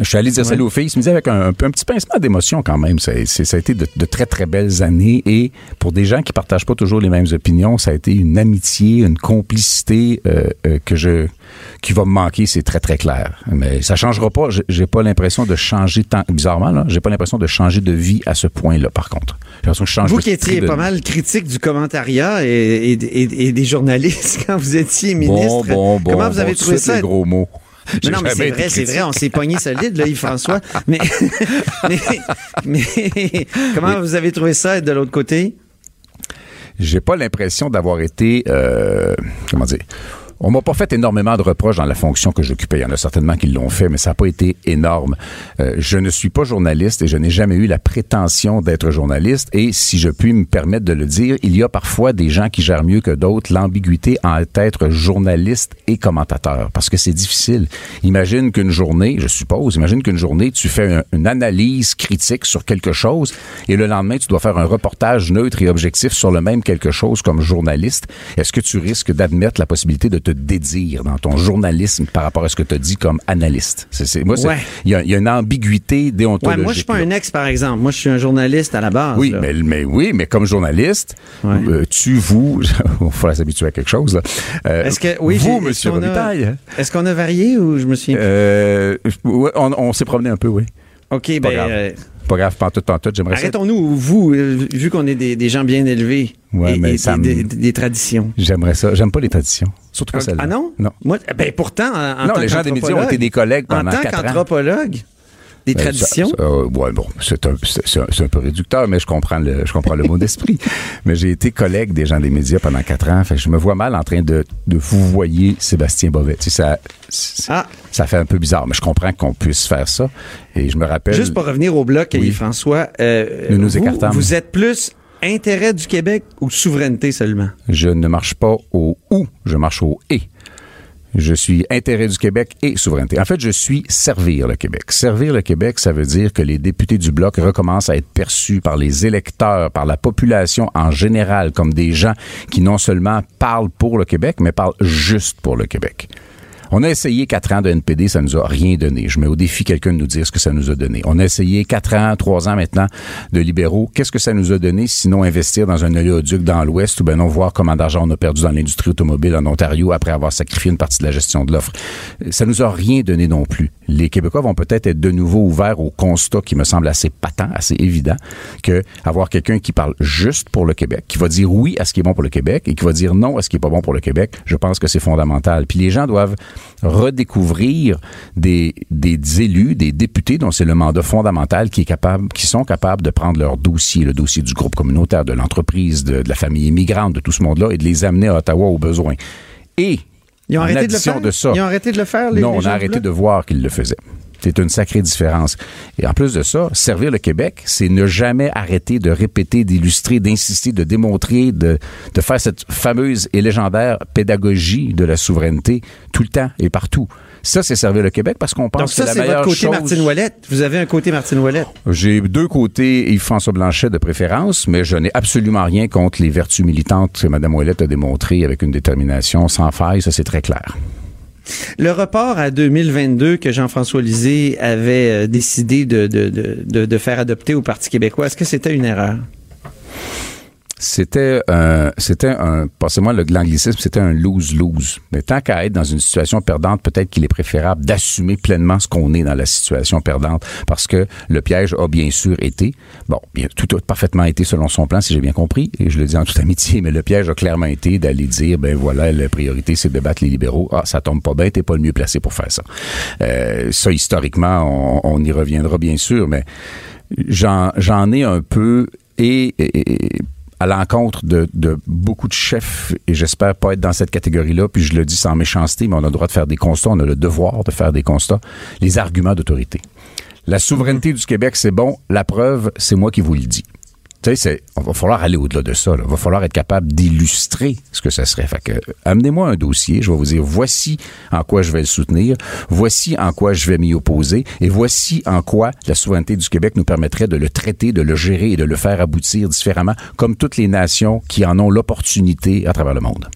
Je suis allé dire salut aux filles ce midi avec un, un peu- un petit pincement d'émotion quand même. Ça, a été de, de très très belles années et pour des gens qui partagent pas toujours les mêmes opinions, ça a été une amitié, une complicité euh, euh, que je qui va me manquer, c'est très très clair. Mais ça changera pas. J'ai- pas l'impression de changer tant bizarrement là. J'ai pas l'impression de changer de vie à ce point-là. Par contre, j'ai l'impression que je change Vous qui étiez de- pas mal critique du commentariat et, et- et- et des journalistes quand vous étiez ministre, Bon, bon, bon. comment vous avez trouvé ça? les gros mots. Mais non, mais c'est vrai, c'est vrai, on s'est pogné solide, là, Yves-François. Mais, mais, mais comment vous avez trouvé ça être de l'autre côté? j'ai pas l'impression d'avoir été euh, comment dire on m'a pas fait énormément de reproches dans la fonction que j'occupais. Il y en a certainement qui l'ont fait, mais ça n'a pas été énorme. Euh, je ne suis pas journaliste et je n'ai jamais eu la prétention d'être journaliste. Et si je puis me permettre de le dire, il y a parfois des gens qui gèrent mieux que d'autres l'ambiguïté en être journaliste et commentateur, parce que c'est difficile. Imagine qu'une journée, je suppose, imagine qu'une journée, tu fais un- une analyse critique sur quelque chose et le lendemain, tu dois faire un reportage neutre et objectif sur le même quelque chose comme journaliste. Est-ce que tu risques d'admettre la possibilité de te dédire dans ton journalisme par rapport à ce que tu as dit comme analyste? C'est, moi, Ouais. il y, a, il y a une ambiguïté Ouais, déontologique. moi, je suis pas là. un ex, par exemple. Moi, je suis un journaliste à la base. Oui, mais, mais oui, mais comme journaliste, Ouais. euh, tu, vous, il faudra s'habituer à quelque chose. Euh, Est-ce que, oui, vous, Monsieur qu'on a- Robitaille, hein? Est-ce qu'on a varié ou je me souviens? Euh, on, on s'est promené un peu, oui. OK, ben, euh, Pas grave, pantoute, pantoute, j'aimerais arrêtons-nous, vous, euh, vu qu'on est des, des gens bien élevés Ouais, et, mais et- ça me- des, des traditions. J'aimerais ça. J'aime pas les traditions. Surtout pas Ok. celle-là. Ah non? Non. Moi, ben pourtant, en, en non, tant les gens des médias ont été des collègues En pendant tant quatre ans. qu'anthropologue, des traditions? euh, ouais, bon, c'est un, peu réducteur, mais je comprends le, je comprends le mot d'esprit. Mais j'ai été collègue des gens des médias pendant quatre ans. Fait que je me vois mal en train de, de vous voyer Sébastien Bovet. Tu sais, ça, Ah. ça fait un peu bizarre, mais je comprends qu'on puisse faire ça. Et je me rappelle. Juste pour revenir au bloc, Oui. François, euh, Nous nous vous, écartons. vous êtes plus intérêt du Québec ou souveraineté seulement? Je ne marche pas au ou, je marche au et. Je suis intérêt du Québec et souveraineté. En fait, je suis servir le Québec. Servir le Québec, ça veut dire que les députés du Bloc recommencent à être perçus par les électeurs, par la population en général, comme des gens qui non seulement parlent pour le Québec, mais parlent juste pour le Québec. On a essayé quatre ans de NPD, ça nous a rien donné. Je mets au défi quelqu'un de nous dire ce que ça nous a donné. On a essayé quatre ans, trois ans maintenant de libéraux. Qu'est-ce que ça nous a donné sinon investir dans un oléoduc dans l'Ouest? Ou ben non voir comment d'argent on a perdu dans l'industrie automobile en Ontario après avoir sacrifié une partie de la gestion de l'offre. Ça nous a rien donné non plus. Les Québécois vont peut-être être de nouveau ouverts au constat qui me semble assez patent, assez évident, que avoir quelqu'un qui parle juste pour le Québec, qui va dire oui à ce qui est bon pour le Québec et qui va dire non à ce qui est pas bon pour le Québec, je pense que c'est fondamental. Puis les gens doivent redécouvrir des, élus, des députés dont c'est le mandat fondamental qui sont capables de prendre leur dossier, le dossier du groupe communautaire, de l'entreprise, de, de la famille immigrante, de tout ce monde-là et de les amener à Ottawa au besoin. Et Ils ont en arrêté de le faire? de ça, Ils ont arrêté de le faire, les non, les on a du arrêté Bloc? de voir qu'ils le faisaient. C'est une sacrée différence. Et en plus de ça, servir le Québec, c'est ne jamais arrêter de répéter, d'illustrer, d'insister, de démontrer, de, de faire cette fameuse et légendaire pédagogie de la souveraineté tout le temps et partout. Ça, c'est servir le Québec parce qu'on pense Donc que ça, la c'est votre meilleure côté chose... Martine Ouellette. Vous avez un côté Martine Ouellette. J'ai deux côtés Yves-François Blanchet de préférence, mais je n'ai absolument rien contre les vertus militantes que Mme Ouellette a démontrées avec une détermination sans faille. Ça, c'est très clair. Le report à 2022 que Jean-François Lisée avait euh, décidé de, de, faire adopter au Parti québécois, est-ce que c'était une erreur? C'était un, c'était un, passez-moi l'anglicisme, c'était un lose-lose. Mais tant qu'à être dans une situation perdante, peut-être qu'il est préférable d'assumer pleinement ce qu'on est dans la situation perdante, parce que le piège a bien sûr été, bon, bien, tout a parfaitement été selon son plan, si j'ai bien compris, et je le dis en toute amitié, mais le piège a clairement été d'aller dire, ben voilà, la priorité c'est de battre les libéraux. Ah, ça tombe pas bien, t'es pas le mieux placé pour faire ça. Euh, ça, historiquement, on, on y reviendra bien sûr, mais j'en, j'en ai un peu et- et à l'encontre de, de beaucoup de chefs, et j'espère pas être dans cette catégorie-là, puis je le dis sans méchanceté, mais on a le droit de faire des constats, on a le devoir de faire des constats, les arguments d'autorité. La souveraineté du Québec, c'est bon. La preuve, c'est moi qui vous le dis. Tu sais, va falloir aller au-delà de ça. Il va falloir être capable d'illustrer ce que ça serait. Fait que, amenez-moi un dossier. Je vais vous dire, voici en quoi je vais le soutenir. Voici en quoi je vais m'y opposer. Et voici en quoi la souveraineté du Québec nous permettrait de le traiter, de le gérer et de le faire aboutir différemment, comme toutes les nations qui en ont l'opportunité à travers le monde.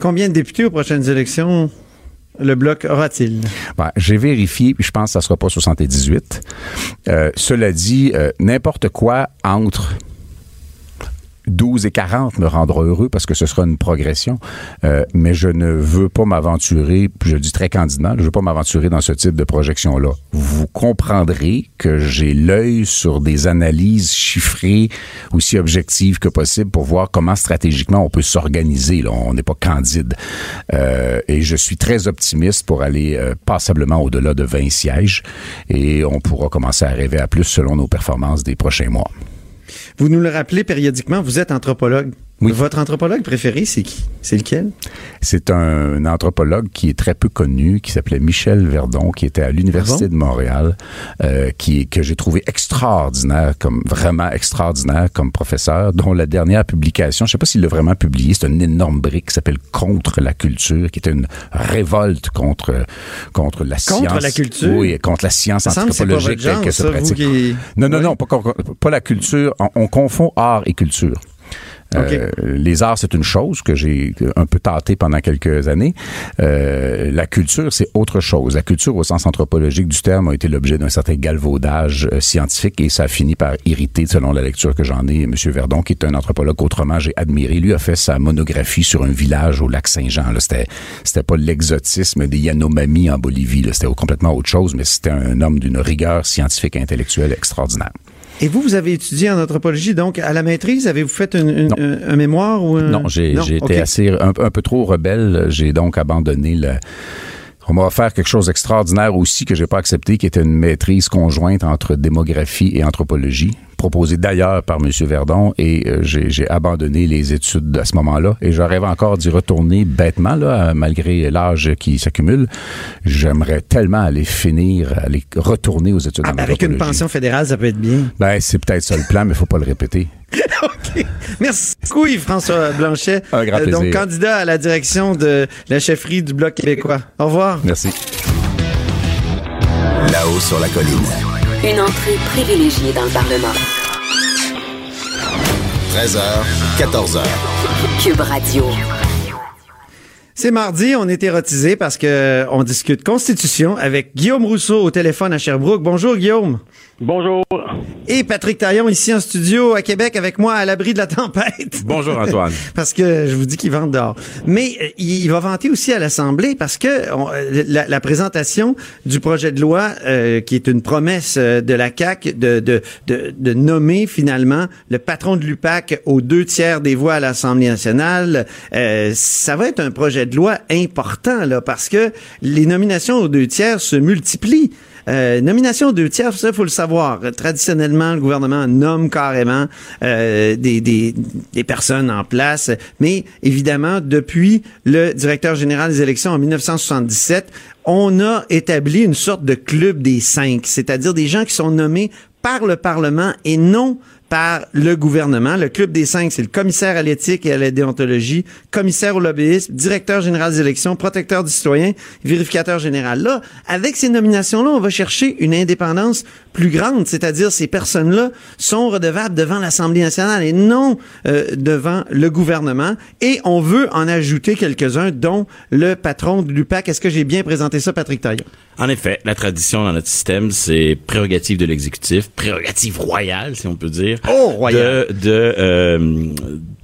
Combien de députés aux prochaines élections? Le bloc aura-t-il? Ben, j'ai vérifié, puis je pense que ça sera pas 78. Euh, cela dit, euh, n'importe quoi entre 12 et 40 me rendra heureux parce que ce sera une progression. Euh, mais je ne veux pas m'aventurer, je dis très candidement, je ne veux pas m'aventurer dans ce type de projection-là. Vous comprendrez que j'ai l'œil sur des analyses chiffrées aussi objectives que possible pour voir comment stratégiquement on peut s'organiser. Là. On n'est pas candide. Euh, et je suis très optimiste pour aller euh, passablement au-delà de 20 sièges et on pourra commencer à rêver à plus selon nos performances des prochains mois. Vous nous le rappelez périodiquement, vous êtes anthropologue. Oui. Votre anthropologue préféré, c'est qui? C'est lequel? C'est un anthropologue qui est très peu connu, qui s'appelait Michel Verdon, qui était à l'Université de Montréal, euh, qui que j'ai trouvé extraordinaire, comme vraiment extraordinaire comme professeur, dont la dernière publication, je sais pas s'il l'a vraiment publié, c'est une énorme brique qui s'appelle Contre la culture, qui était une révolte contre contre la Contre science. la culture? Oui, contre la science Ça que anthropologique votre genre, telle que se ça, vous pratique. qui- Non, non, Oui. non, pas, pas la culture. On, on confond art et culture. Euh, les arts, c'est une chose que j'ai un peu tâté pendant quelques années. Euh, la culture, c'est autre chose. La culture, au sens anthropologique du terme, a été l'objet d'un certain galvaudage euh, scientifique et ça a fini par irriter, selon la lecture que j'en ai, M. Verdon, qui est un anthropologue qu'autrement j'ai admiré. Lui a fait sa monographie sur un village au lac Saint-Jean. C'était, c'était pas l'exotisme des Yanomami en Bolivie. C'était complètement autre chose, mais c'était un homme d'une rigueur scientifique et intellectuelle extraordinaire. Et vous, vous avez étudié en anthropologie, donc à la maîtrise, avez-vous fait une- une- un, un mémoire ou un... Non, j'ai été assez un, un peu trop rebelle. J'ai donc abandonné le. On m'a offert quelque chose d'extraordinaire aussi que j'ai pas accepté, qui était une maîtrise conjointe entre démographie et anthropologie, proposée d'ailleurs par M. Verdon, et euh, j'ai abandonné les études à ce moment-là. Et je rêve encore d'y retourner bêtement, là, euh, malgré l'âge qui s'accumule. J'aimerais tellement aller finir, aller retourner aux études en Ah, Avec une pension fédérale, ça peut être bien. Ben, c'est peut-être ça le plan, mais faut pas le répéter. OK. Merci beaucoup, Yves-François Blanchet. Euh, Un grand donc, plaisir. candidat à la direction de la chefferie du Bloc québécois. Au revoir. Merci. Là-haut sur la colline. Une entrée privilégiée dans le Parlement. 13h, 14h. Cube Radio. C'est mardi, on est érotisé parce que on discute Constitution avec Guillaume Rousseau au téléphone à Sherbrooke. Bonjour, Guillaume. Bonjour. Et Patrick Taillon ici en studio à Québec avec moi à l'abri de la tempête. Bonjour, Antoine. parce que je vous dis qu'il vente dehors. Mais euh, il, va vanter aussi à l'Assemblée parce que on- euh, la, la présentation du projet de loi euh, qui est une promesse de la CAC de, de, de, de nommer finalement le patron de l'UPAC aux deux tiers des voix à l'Assemblée nationale, euh, ça va être un projet de loi important là parce que les nominations aux deux tiers se multiplient. Euh, nomination aux deux tiers, ça, faut le savoir. Traditionnellement, le gouvernement nomme carrément euh, des, des, des personnes en place, mais évidemment, depuis le directeur général des élections en 1977, on a établi une sorte de club des cinq, c'est-à-dire des gens qui sont nommés par le Parlement et non par le gouvernement. Le Club des cinq, c'est le commissaire à l'éthique et à la déontologie, commissaire au lobbyisme, directeur général des élections, protecteur du citoyen, vérificateur général. Là, avec ces nominations-là, on va chercher une indépendance plus grande, c'est-à-dire ces personnes-là sont redevables devant l'Assemblée nationale et non euh, devant le gouvernement. Et on veut en ajouter quelques-uns, dont le patron de l'UPAC. Est-ce que j'ai bien présenté ça, Patrick Taillon? En effet, la tradition dans notre système, c'est prérogative de l'exécutif, prérogative royale, si on peut dire. Oh, royal. De, de euh,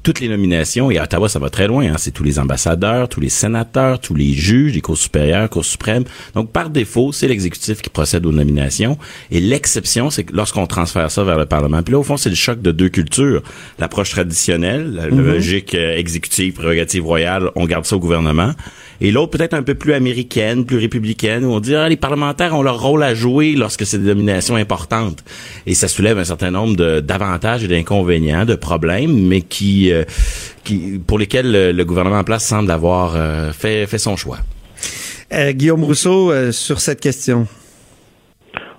toutes les nominations, et à Ottawa, ça va très loin, hein, c'est tous les ambassadeurs, tous les sénateurs, tous les juges, les cours supérieures, cours suprêmes. Donc, par défaut, c'est l'exécutif qui procède aux nominations. Et l'exception, c'est que lorsqu'on transfère ça vers le Parlement. Puis là, au fond, c'est le choc de deux cultures. L'approche traditionnelle, la, Mhm. logique euh, exécutive, prérogative royale, on garde ça au gouvernement. Et l'autre, peut-être un peu plus américaine, plus républicaine, où on dit, ah, les parlementaires ont leur rôle à jouer lorsque c'est des nominations importantes. Et ça soulève un certain nombre d'avantages et d'inconvénients, de problèmes, mais qui, euh, qui, pour lesquels le, le gouvernement en place semble avoir euh, fait, fait son choix. Euh, Guillaume Rousseau, euh, sur cette question.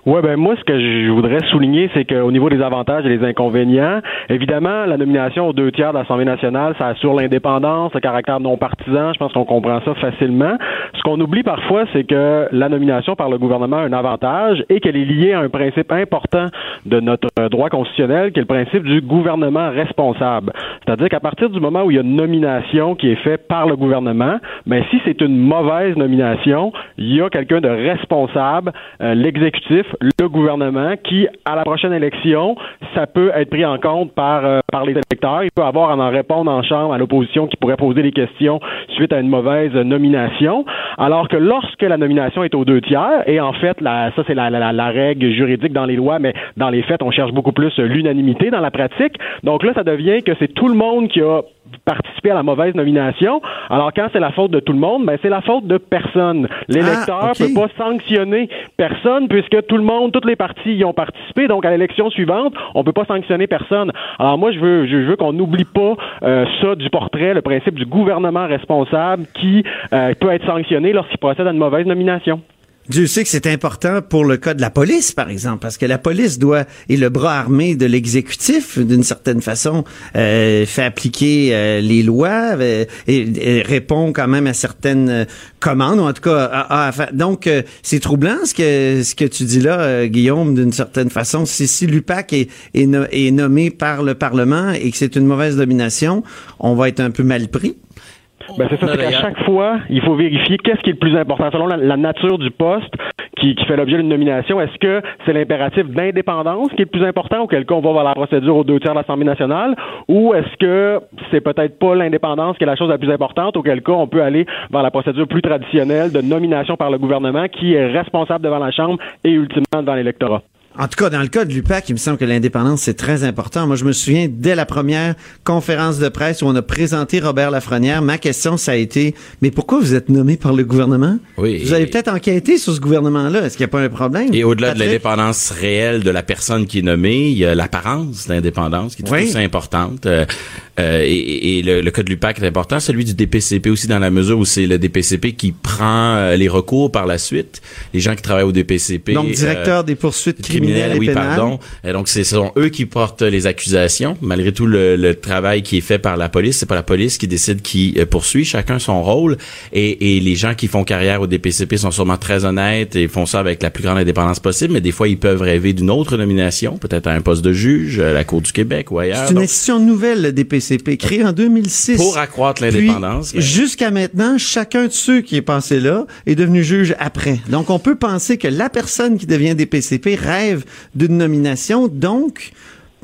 Ouais, ben moi, ce que je voudrais souligner, c'est qu'au niveau des avantages et des inconvénients, évidemment, la nomination aux deux tiers de l'Assemblée nationale, ça assure l'indépendance, le caractère non partisan. Je pense qu'on comprend ça facilement. Ce qu'on oublie parfois, c'est que la nomination par le gouvernement a un avantage et qu'elle est liée à un principe important de notre droit constitutionnel, qui est le principe du gouvernement responsable. C'est-à-dire qu'à partir du moment où il y a une nomination qui est faite par le gouvernement, ben si c'est une mauvaise nomination, il y a quelqu'un de responsable, euh, l'exécutif, le gouvernement, qui, à la prochaine élection, ça peut être pris en compte par, euh, par les électeurs. Il peut avoir à en répondre en chambre à l'opposition qui pourrait poser des questions suite à une mauvaise nomination. Alors que lorsque la nomination est aux deux tiers, et en fait, la, ça c'est la, la, la règle juridique dans les lois, mais dans les faits, on cherche beaucoup plus l'unanimité dans la pratique. Donc là, ça devient que c'est tout le monde qui a participer à la mauvaise nomination. Alors quand c'est la faute de tout le monde, ben c'est la faute de personne. L'électeur Ah, peut pas sanctionner personne puisque tout le monde, toutes les parties y ont participé. Donc à l'élection suivante, on peut pas sanctionner personne. Alors moi je veux je veux qu'on n'oublie pas euh, ça du portrait, le principe du gouvernement responsable qui euh, peut être sanctionné lorsqu'il procède à une mauvaise nomination. Dieu sait que c'est important pour le cas de la police, par exemple, parce que la police doit est le bras armé de l'exécutif, d'une certaine façon, euh, fait appliquer euh, les lois euh, et, et répond quand même à certaines euh, commandes, ou en tout cas, à- donc euh, c'est troublant ce que ce que tu dis là, Guillaume, d'une certaine façon. Si, si l'UPAC est, est, est nommé par le Parlement et que c'est une mauvaise nomination, on va être un peu mal pris. Ben c'est ça, c'est qu'à chaque fois, il faut vérifier qu'est-ce qui est le plus important selon la, la nature du poste qui, qui fait l'objet d'une nomination. Est-ce que c'est l'impératif d'indépendance qui est le plus important, auquel cas on va vers la procédure aux deux tiers de l'Assemblée nationale, ou est-ce que c'est peut-être pas l'indépendance qui est la chose la plus importante, auquel cas on peut aller vers la procédure plus traditionnelle de nomination par le gouvernement qui est responsable devant la Chambre et ultimement devant l'électorat. En tout cas, dans le cas de l'UPAC, il me semble que l'indépendance, c'est très important. Moi, je me souviens, dès la première conférence de presse où on a présenté Robert Lafrenière, ma question, ça a été, mais pourquoi vous êtes nommé par le gouvernement? Oui. Vous avez peut-être enquêté sur ce gouvernement-là. Est-ce qu'il n'y a pas un problème? Et au-delà de l'indépendance réelle de la personne qui est nommée, il y a l'apparence d'indépendance qui est tout Oui. aussi importante. Euh, euh, et et le, le cas de l'UPAC est important, celui du DPCP aussi dans la mesure où c'est le DPCP qui prend euh, les recours par la suite. Les gens qui travaillent au DPCP. Donc, directeur euh, des poursuites criminelles et oui, pénales. pardon. Et donc, c'est- ce sont eux qui portent les accusations, malgré tout le, le travail qui est fait par la police. C'est pas la police qui décide qui euh, poursuit, chacun son rôle. Et, et les gens qui font carrière au DPCP sont sûrement très honnêtes et font ça avec la plus grande indépendance possible, mais des fois, ils peuvent rêver d'une autre nomination, peut-être à un poste de juge, à la Cour du Québec ou ailleurs. C'est une Donc, institution nouvelle, le DPCP, créée en 2006. pour accroître l'indépendance. Jusqu'à maintenant, chacun de ceux qui est passé là est devenu juge après. Donc, on peut penser que la personne qui devient DPCP rêve d'une nomination. Donc,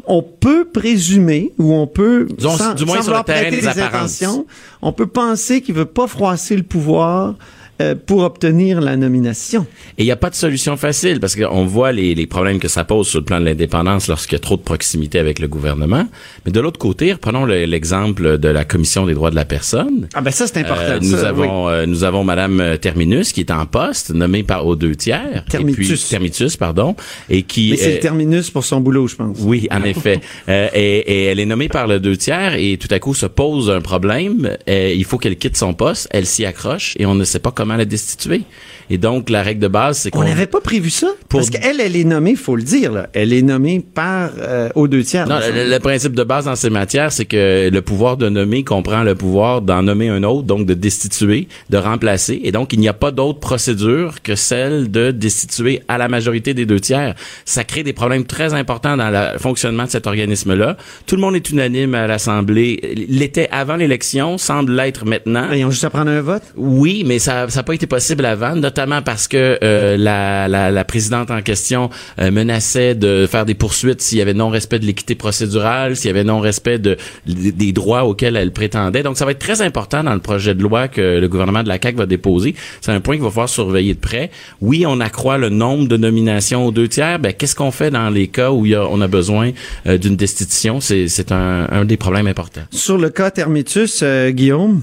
on peut présumer ou on peut, Disons, sans, du moins sans sur le terrain des des apparences. intentions, on peut penser qu'il veut pas froisser le pouvoir euh, pour obtenir la nomination. Et il n'y a pas de solution facile parce qu'on voit les, les problèmes que ça pose sur le plan de l'indépendance lorsqu'il y a trop de proximité avec le gouvernement. Mais de l'autre côté, prenons le- l'exemple de la Commission des droits de la personne. Ah ben ça, c'est important. Euh, nous ça, avons euh, nous avons Madame Terminus qui est en poste, nommée par aux deux tiers. Termitus. Et puis, Termitus, pardon, et qui Mais c'est euh, le terminus pour son boulot, je pense. oui, en effet. Euh, et, et elle est nommée par le deux tiers et tout à coup se pose un problème. Euh, il faut qu'elle quitte son poste. Elle s'y accroche et on ne sait pas comment la destituer. Et donc, la règle de base, c'est qu'on... On n'avait pas prévu ça. Pour- Parce qu'elle, elle est nommée, faut le dire, là. Elle est nommée par euh, aux deux tiers. Non, le, le principe de base dans ces matières, c'est que le pouvoir de nommer comprend le pouvoir d'en nommer un autre, donc de destituer, de remplacer. Et donc, il n'y a pas d'autre procédure que celle de destituer à la majorité des deux tiers. Ça crée des problèmes très importants dans le fonctionnement de cet organisme-là. Tout le monde est unanime à l'Assemblée. L'était avant l'élection, semble l'être maintenant. Ils ont juste à prendre un vote? Oui, mais ça n'a pas été possible avant, notamment parce que euh, la, la, la présidente en question euh, menaçait de faire des poursuites s'il y avait non-respect de l'équité procédurale, s'il y avait non-respect de, des droits auxquels elle prétendait. Donc, ça va être très important dans le projet de loi que le gouvernement de la CAQ va déposer. C'est un point qu'il va falloir surveiller de près. Oui, on accroît le nombre de nominations aux deux tiers. Ben, qu'est-ce qu'on fait dans les cas où y a, on a besoin euh, d'une destitution? C'est c'est un, un des problèmes importants. Sur le cas Termitus, euh, Guillaume?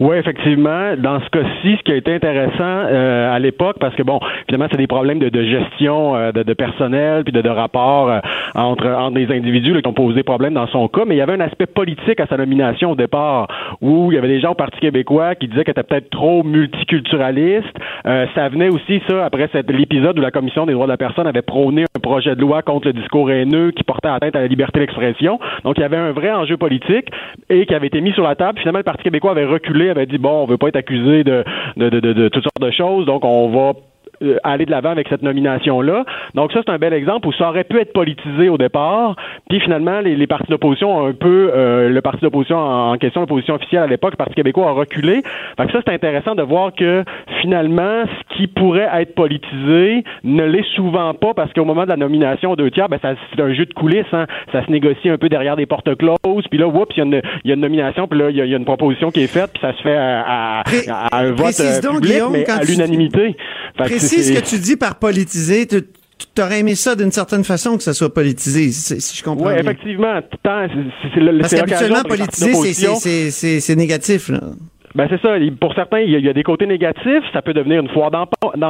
Oui, effectivement. Dans ce cas-ci, ce qui a été intéressant euh, à l'époque, parce que bon, évidemment, c'est des problèmes de, de gestion euh, de, de, personnel puis de, de rapport euh, entre entre des individus là, qui ont posé problème dans son cas, mais il y avait un aspect politique à sa nomination au départ, où il y avait des gens au Parti québécois qui disaient qu'elle était peut-être trop multiculturaliste. ça venait aussi ça après l'épisode où la commission des droits de la personne avait prôné un projet de loi contre le discours haineux qui portait atteinte à la liberté d'expression. Donc il y avait un vrai enjeu politique et qui avait été mis sur la table. Finalement, le Parti québécois avait reculé avait dit bon, on veut pas être accusé de, de, de, toutes sortes de choses, donc on va euh, aller de l'avant avec cette nomination-là. Donc ça, c'est un bel exemple où ça aurait pu être politisé au départ, puis finalement, les, les partis d'opposition ont un peu, euh, le parti d'opposition en, question, l'opposition officielle à l'époque, le Parti québécois a reculé. Fait que ça, c'est intéressant de voir que finalement, ce qui pourrait être politisé ne l'est souvent pas parce qu'au moment de la nomination aux deux tiers, ben, c'est un jeu de coulisses, hein. ça se négocie un peu derrière des portes closes, puis là, oups, il y, a une, y a une nomination, puis là, il y, y, a une proposition qui est faite, puis ça se fait à, à, un vote euh, public, mais à l'unanimité ce que tu dis par politiser. Tu aurais aimé ça d'une certaine façon que ça soit politisé, si je comprends Oui, effectivement. c'est Parce qu'habituellement, politiser, c'est négatif. Là. Ben c'est ça. Pour certains, il y, a, des côtés négatifs. Ça peut devenir une foire d'empoigne.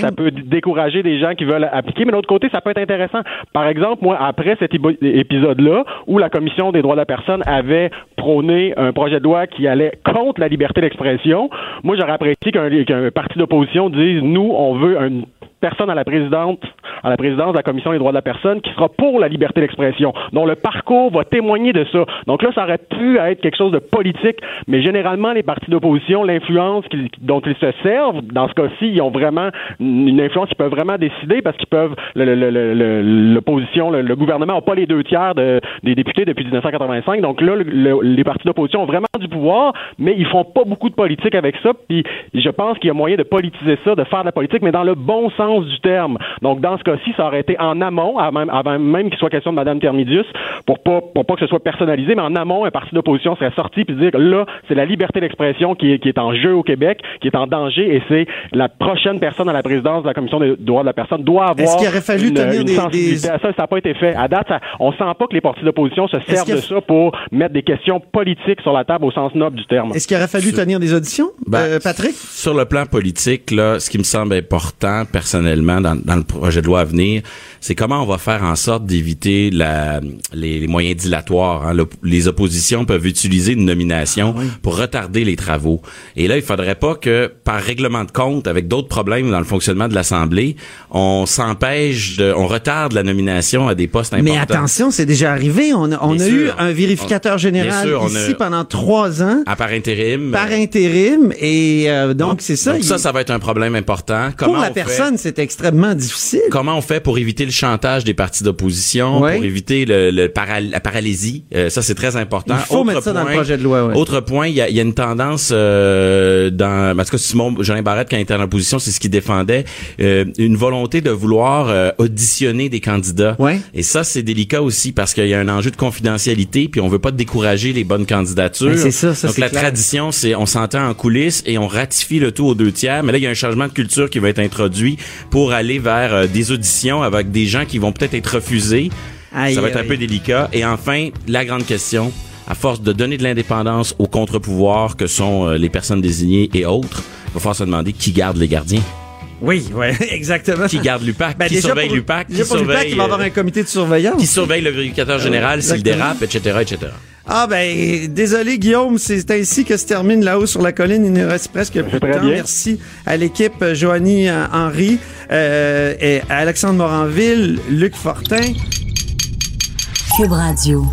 Ça peut décourager des gens qui veulent appliquer. Mais de l'autre côté, ça peut être intéressant. Par exemple, moi, après cet épisode-là, où la Commission des droits de la personne avait prôné un projet de loi qui allait contre la liberté d'expression, moi, j'aurais apprécié qu'un parti d'opposition dise, nous, on veut un personne à la présidente, à la présidence de la Commission des droits de la personne qui sera pour la liberté d'expression, dont le parcours va témoigner de ça. Donc là, ça aurait pu être quelque chose de politique, mais généralement, les partis d'opposition, l'influence dont ils se servent, dans ce cas-ci, ils ont vraiment une influence, ils peuvent vraiment décider parce qu'ils peuvent, l'opposition, le, gouvernement n'a pas les deux tiers des députés depuis 1985. Donc là, les partis d'opposition ont vraiment du pouvoir, mais ils font pas beaucoup de politique avec ça. Puis je pense qu'il y a moyen de politiser ça, de faire de la politique, mais dans le bon sens du terme. Donc, dans ce cas-ci, ça aurait été en amont, avant même, qu'il soit question de Mme Termidius, pour pas, pour pas que ce soit personnalisé, mais en amont, un parti d'opposition serait sorti puis dire là, c'est la liberté d'expression qui est, qui est en jeu au Québec, qui est en danger, et c'est la prochaine personne à la présidence de la Commission des droits de la personne doit avoir Est-ce qu'il aurait fallu une, tenir des, sensibilité à ça? Ça n'a pas été fait. À date, ça, on sent pas que les partis d'opposition se servent de ça pour mettre des questions politiques sur la table au sens noble du terme. Est-ce qu'il aurait fallu tenir des auditions, ben, euh, Patrick? Sur le plan politique, là, ce qui me semble important, personnellement, personnellement dans, dans, le projet de loi à venir, c'est comment on va faire en sorte d'éviter la, les, les, moyens dilatoires. Hein. Le, les oppositions peuvent utiliser une nomination ah pour retarder les travaux. Et là, il faudrait pas que, par règlement de compte, avec d'autres problèmes dans le fonctionnement de l'Assemblée, on s'empêche, de, on retarde la nomination à des postes importants. Mais attention, c'est déjà arrivé. On a, on a eu un vérificateur général ici pendant trois ans. À par intérim. Par intérim. Et euh, donc, c'est ça. Donc ça, ça va être un problème important. Comment pour la personne, c'est extrêmement difficile. Comment on fait pour éviter le chantage des partis d'opposition, pour éviter le, le la paralysie? Euh, ça, c'est très important. Il faut autre mettre ça dans le projet de loi. Ouais. Autre point, il y a, y a, une tendance euh, dans... En tout cas, Simon Jolin Barrette, quand il était en opposition, c'est ce qu'il défendait. Euh, une volonté de vouloir euh, auditionner des candidats. Ouais. Et ça, c'est délicat aussi parce qu'il y a un enjeu de confidentialité, puis on veut pas décourager les bonnes candidatures. Ben, c'est ça, ça Donc la clair. tradition, c'est on s'entend en coulisses et on ratifie le tout aux deux tiers. Mais là, il y a un changement de culture qui va être introduit pour aller vers euh, des auditions avec des gens qui vont peut-être être refusés. Aïe, ça va être aïe. un peu délicat. Et enfin, la grande question, à force de donner de l'indépendance aux contre-pouvoirs que sont euh, les personnes désignées et autres, il va falloir se demander qui garde les gardiens. Oui, ouais, exactement. Qui garde l'UPAC, Ben, qui surveille l'UPAC, qui l'UPAC, surveille, il va avoir euh, un comité de surveillance. qui surveille le vérificateur général s'il dérape, etc., etc. Ah ben, désolé Guillaume, c'est ainsi que se termine là-haut sur la colline. Il nous reste presque plus de temps. bien. Merci à l'équipe euh, Joanie euh, Henry, euh, et à Alexandre Moranville, Luc Fortin. Cube Radio.